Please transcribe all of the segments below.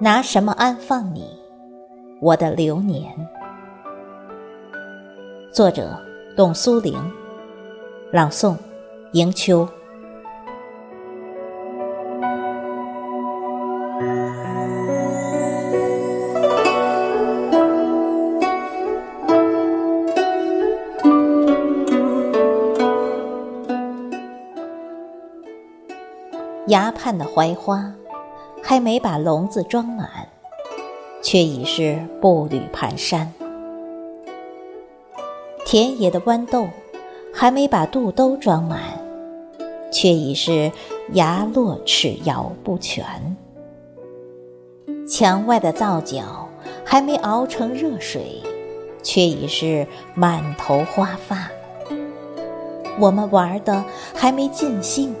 拿什么安放你，我的流年？作者：董苏玲，朗诵：迎秋。崖畔的槐花。还没把笼子装满，却已是步履蹒跚；田野的豌豆还没把肚兜装满，却已是牙落齿摇不全；墙外的皂角还没熬成热水，却已是满头花发；我们玩的还没尽兴，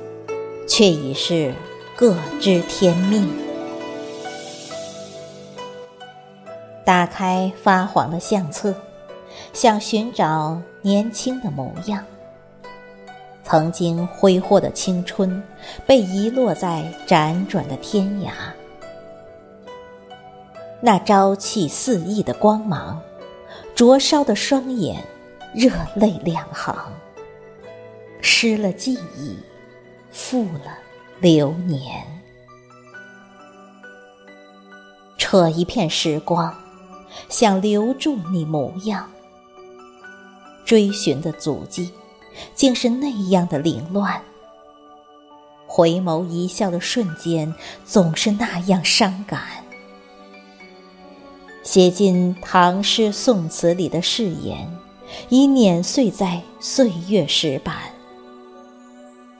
却已是。各知天命。打开发黄的相册，想寻找年轻的模样。曾经挥霍的青春，被遗落在辗转的天涯。那朝气四溢的光芒，灼烧的双眼，热泪两行。失了记忆，负了。流年，扯一片时光，想留住你模样。追寻的足迹，竟是那样的凌乱。回眸一笑的瞬间，总是那样伤感。写进唐诗宋词里的誓言，已碾碎在岁月石板。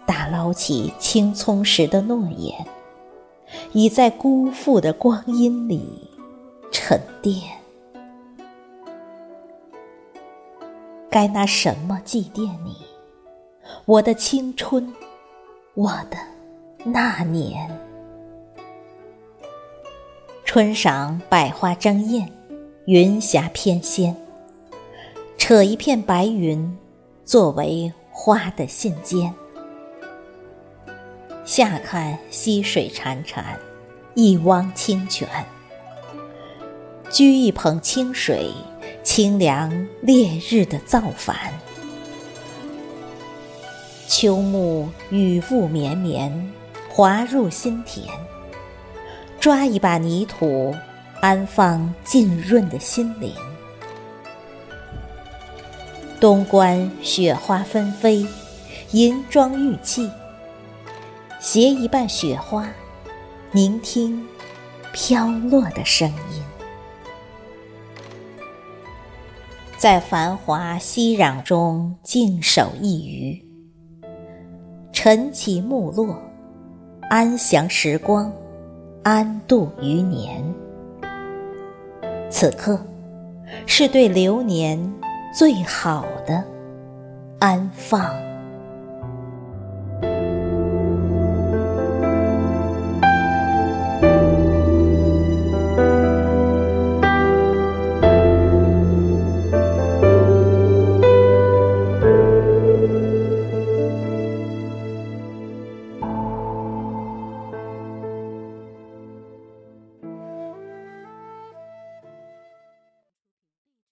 打捞起青葱时的诺言，已在辜负的光阴里沉淀。该拿什么祭奠你？我的青春，我的那年。春赏百花争艳，云霞翩跹。扯一片白云，作为花的信笺。夏看溪水潺潺，一汪清泉。掬一捧清水，清凉烈日的造反。秋暮雨雾绵绵，滑入心田。抓一把泥土，安放浸润的心灵。东观雪花纷飞，银装玉砌。携一瓣雪花，聆听飘落的声音，在繁华熙攘中静守一隅，晨起暮落，安详时光，安度余年。此刻，是对流年最好的安放。